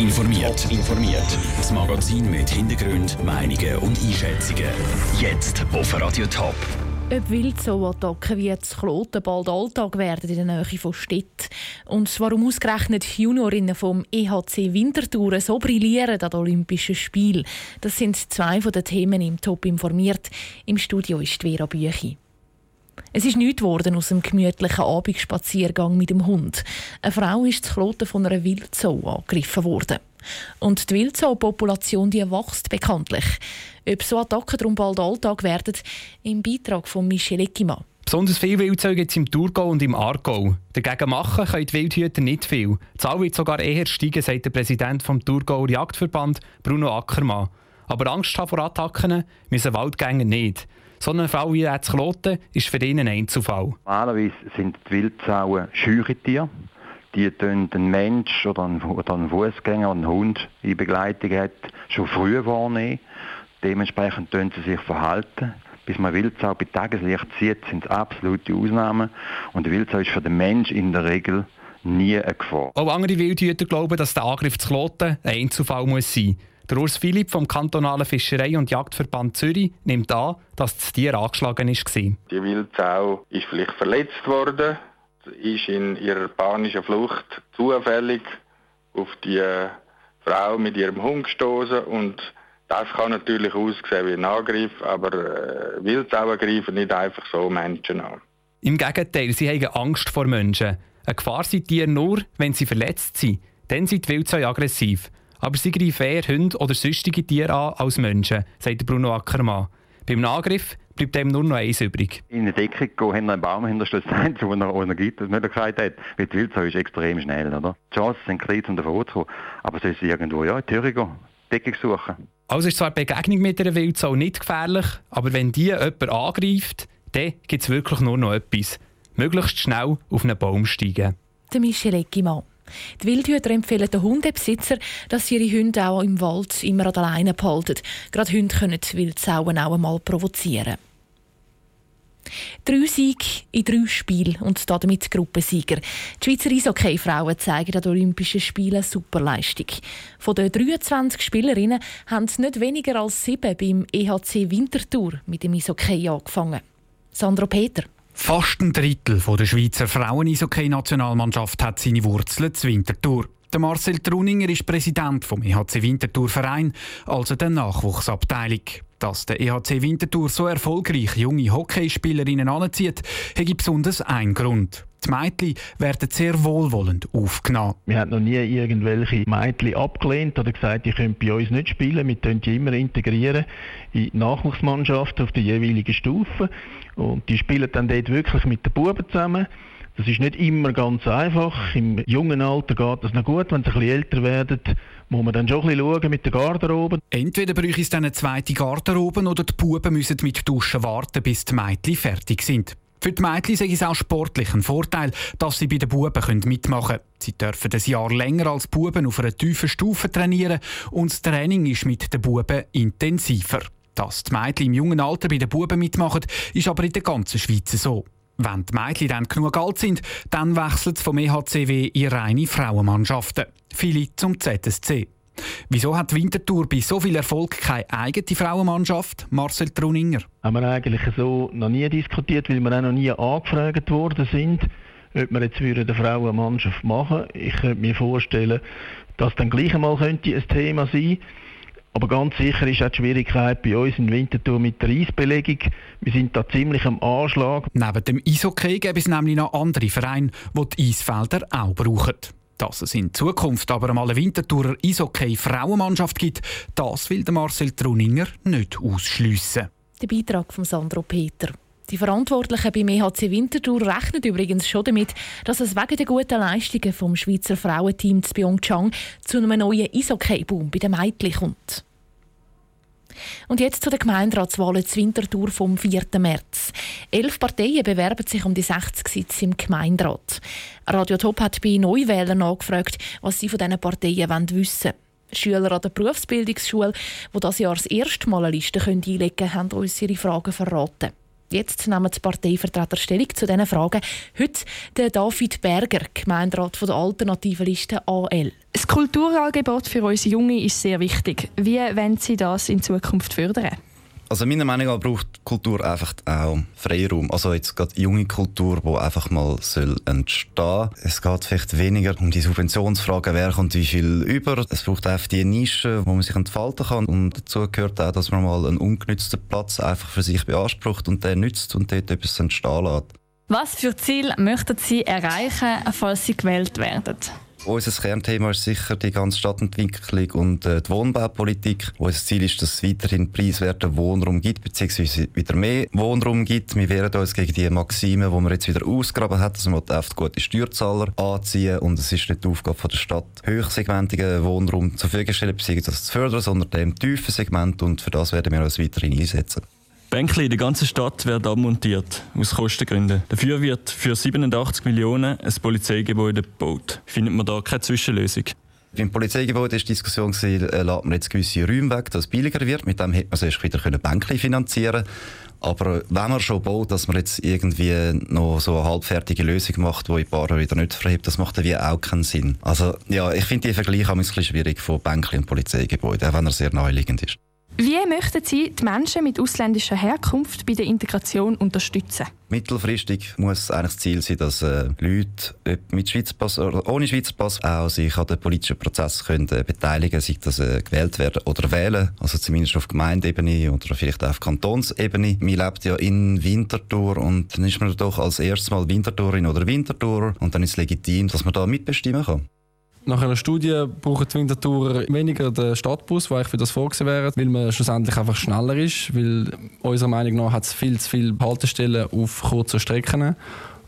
informiert. informiert. Das Magazin mit Hintergrund, Meinungen und Einschätzungen. Jetzt auf Radio Top. Ob Wildzoo-Attacken wie jetzt Kloten bald Alltag werden in der Nähe von Städten und warum ausgerechnet Juniorinnen vom EHC Winterthur so brillieren an Olympischen Spielen, das sind zwei von den Themen im Top informiert. Im Studio ist Vera Büchi. Es ist nichts geworden aus einem gemütlichen Abendspaziergang mit dem Hund. Eine Frau ist zu Kloten von einer Wildsau angegriffen worden. Und die Wildsau-Population wächst bekanntlich. Ob so Attacken darum bald Alltag werden, im Beitrag von Michel Eckimann. Besonders viele Wildzeuge gibt es im Thurgau und im Aargau. Dagegen machen können die Wildhüter nicht viel. Die Zahl wird sogar eher steigen, sagt der Präsident des Thurgauer Jagdverband, Bruno Ackermann. Aber Angst haben vor Attacken müssen Waldgänger nicht. So eine Frau wie jetzt Kloten ist für ihn ein Einzelfall. Normalerweise sind die Wildsauen scheue Tiere. Die tun den Mensch oder einen, oder einen Fußgänger, einen Hund in Begleitung hat, schon früh wahrnehmen. Dementsprechend tun sie sich verhalten. Bis man Wildsau bei Tageslicht sieht, sind es absolute Ausnahmen. Und die Wildsau ist für den Mensch in der Regel nie eine Gefahr. Auch andere Wildhüter glauben, dass der Angriff zu Kloten ein Einzelfall muss sein muss. Der Urs Philipp vom kantonalen Fischerei- und Jagdverband Zürich nimmt an, dass das Tier angeschlagen war. Die Wildsau ist vielleicht verletzt worden, ist in ihrer panischen Flucht zufällig auf die Frau mit ihrem Hund gestoßen und das kann natürlich aussehen wie ein Angriff, aber äh, Wildsauen greifen nicht einfach so Menschen an. Im Gegenteil, sie haben Angst vor Menschen. Eine Gefahr sind Tiere nur, wenn sie verletzt sind. Dann sind die Wildsau aggressiv. Aber sie greifen eher Hunde oder sonstige Tiere an als Menschen, sagt Bruno Ackermann. Beim Angriff bleibt ihm nur noch eins übrig. In die Deckung gehen, hinter einem Baum hinterstellen, wo er, wo er gibt, das Möglichkeit hat. Weil die Wildsau ist extrem schnell, oder? Die Chancen sind klein, um davon zu kommen. Aber sie irgendwo ja, in die Höhe gehen, Deckung suchen. Also ist zwar die Begegnung mit einer Wildsau nicht gefährlich, aber wenn die jemand angreift, dann gibt es wirklich nur noch etwas. Möglichst schnell auf einen Baum steigen. Der Michel Eckimann. Die Wildhüter empfehlen den Hundebesitzer, dass sie ihre Hunde auch im Wald immer an der Leine behalten. Gerade Hunde können Wildsauen auch einmal provozieren. Drei Siege in drei Spielen und damit Gruppensieger. Die Schweizer Eishockey-Frauen zeigen an den Olympischen Spielen Superleistung. Von den 23 Spielerinnen haben nicht weniger als sieben beim EHC Winterthur mit dem Eishockey angefangen. Sandro Peter. Fast ein Drittel der Schweizer Frauen-Eishockey-Nationalmannschaft hat seine Wurzeln zu Winterthur. Der Marcel Truninger ist Präsident vom EHC Winterthur Verein, also der Nachwuchsabteilung. Dass der EHC Winterthur so erfolgreich junge Hockeyspielerinnen anzieht, hat besonders einen Grund. Die Mädchen werden sehr wohlwollend aufgenommen. Wir haben noch nie irgendwelche Mädchen abgelehnt oder gesagt, die können bei uns nicht spielen. Wir können die immer integrieren in die Nachwuchsmannschaft auf der jeweiligen Stufe. Und die spielen dann dort wirklich mit den Buben zusammen. Das ist nicht immer ganz einfach. Im jungen Alter geht das noch gut. Wenn sie ein bisschen älter werden, muss man dann schon ein bisschen schauen mit der Garderobe. Entweder bräuchte es eine zweite Garderobe oder die Buben müssen mit Duschen warten, bis die Mädchen fertig sind. Für die Mädchen ist es auch sportlich ein Vorteil, dass sie bei den Buben mitmachen können. Sie dürfen ein Jahr länger als Buben auf einer tiefen Stufe trainieren und das Training ist mit den Buben intensiver. Dass die Mädchen im jungen Alter bei den Buben mitmachen, ist aber in der ganzen Schweiz so. Wenn die Mädchen dann genug alt sind, dann wechselt es vom EHCW in reine Frauenmannschaften. Viele zum ZSC. Wieso hat Winterthur bei so viel Erfolg keine eigene Frauenmannschaft? Marcel Truninger. Haben wir eigentlich so noch nie diskutiert, weil wir auch noch nie angefragt worden sind, ob wir jetzt eine Frauenmannschaft machen Ich könnte mir vorstellen, dass dann gleich einmal könnte ein Thema sein aber ganz sicher ist auch die Schwierigkeit bei uns in Winterthur mit der Eisbelegung. Wir sind da ziemlich am Anschlag. Neben dem Eishockey gibt es nämlich noch andere Vereine, die die Eisfelder auch brauchen. Dass es in Zukunft aber einmal eine Winterthurer Eishockey-Frauenmannschaft gibt, das will Marcel Truninger nicht ausschliessen. Der Beitrag von Sandro Peter. Die Verantwortlichen beim EHC Winterthur rechnen übrigens schon damit, dass es wegen der guten Leistungen vom Schweizer Frauenteam zu Pyeongchang zu einem neuen Eishockey-Boom bei den Mädchen kommt. Und jetzt zu den Gemeinderatswahlen zu Winterthur vom 4. März. Elf Parteien bewerben sich um die 60 Sitze im Gemeinderat. Radio Top hat bei Neuwählern nachgefragt, was sie von diesen Parteien wissen wollen. Schüler an der Berufsbildungsschule, die das Jahr das erste Mal eine Liste einlegen können, haben uns ihre Fragen verraten. Jetzt nehmen die Parteivertreter Stellung zu diesen Fragen. Heute der David Berger, Gemeinderat von der alternativen Liste AL. Das Kulturangebot für unsere Jungen ist sehr wichtig. Wie wollen Sie das in Zukunft fördern? Also meiner Meinung nach braucht Kultur einfach auch Freiraum. Also jetzt gerade junge Kultur, die einfach mal soll entstehen. Es geht vielleicht weniger um die Subventionsfrage, wer kommt wie viel über. Es braucht einfach die Nische, wo man sich entfalten kann. Und dazu gehört auch, dass man mal einen ungenützten Platz einfach für sich beansprucht und den nützt und dort etwas entstehen lässt. Was für Ziel möchten Sie erreichen, falls Sie gewählt werden? Unser Kernthema ist sicher die ganze Stadtentwicklung und äh, die Wohnbaupolitik. Unser Ziel ist, dass es weiterhin preiswerten Wohnraum gibt, beziehungsweise wieder mehr Wohnraum gibt. Wir wehren uns gegen die Maxime, die man jetzt wieder ausgraben hat, dass man oft gute Steuerzahler anziehen und es ist nicht die Aufgabe der Stadt, hochsegmentigen Wohnraum zur Verfügung zu stellen, beziehungsweise das zu fördern, sondern dem tiefen Segment und für das werden wir uns weiterhin einsetzen. Bänkli in der ganzen Stadt werden abmontiert, aus Kostengründen. Dafür wird für 87 Millionen ein Polizeigebäude gebaut. Findet man da keine Zwischenlösung? Beim Polizeigebäude war die Diskussion, äh, man jetzt gewisse Räume weg, dass es billiger wird. Mit dem hätte man sonst wieder Bänkli finanzieren aber wenn man schon baut, dass man jetzt irgendwie noch so eine halbfertige Lösung macht, die in ein paar wieder nicht verhebt, das macht wie auch keinen Sinn. Also ja, ich finde die Vergleiche ein bisschen schwierig von Bänkli und Polizeigebäude, auch wenn er sehr naheliegend ist. Wie möchten Sie die Menschen mit ausländischer Herkunft bei der Integration unterstützen? Mittelfristig muss eigentlich das Ziel sein, dass äh, Leute mit Schweizer Pass oder ohne Schweizer Pass auch sich an den politischen Prozess können, äh, beteiligen können, sei das äh, gewählt werden oder wählen, also zumindest auf Gemeindeebene oder vielleicht auch auf Kantonsebene. Man lebt ja in Winterthur und dann ist man doch als erstes Mal Winterthurin oder Winterthurer und dann ist es legitim, dass man da mitbestimmen kann. Nach einer Studie brauchen die Winterthurer weniger den Stadtbus, der eigentlich für das vorgesehen wäre, weil man schlussendlich einfach schneller ist, weil unserer Meinung nach hat es viel zu viele Haltestellen auf kurzen Strecken.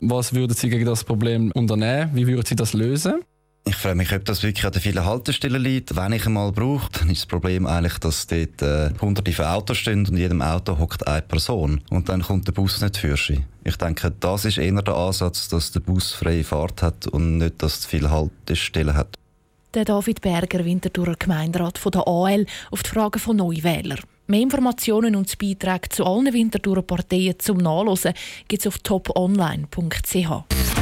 Was würden Sie gegen das Problem unternehmen? Wie würden Sie das lösen? Ich frage mich, ob das wirklich an den vielen Haltestellen liegt. Wenn ich einmal brauche, dann ist das Problem eigentlich, dass dort äh, hunderte von Autos stehen und in jedem Auto hockt eine Person. Und dann kommt der Bus nicht für sie. Ich denke, das ist eher der Ansatz, dass der Bus freie Fahrt hat und nicht, dass es viele Haltestellen hat. Der David Berger, Winterthurer Gemeinderat von der AL, auf die Fragen von Neuwählern. Mehr Informationen und Beiträge zu allen Winterthurer Parteien zum Nachlesen gibt es auf toponline.ch.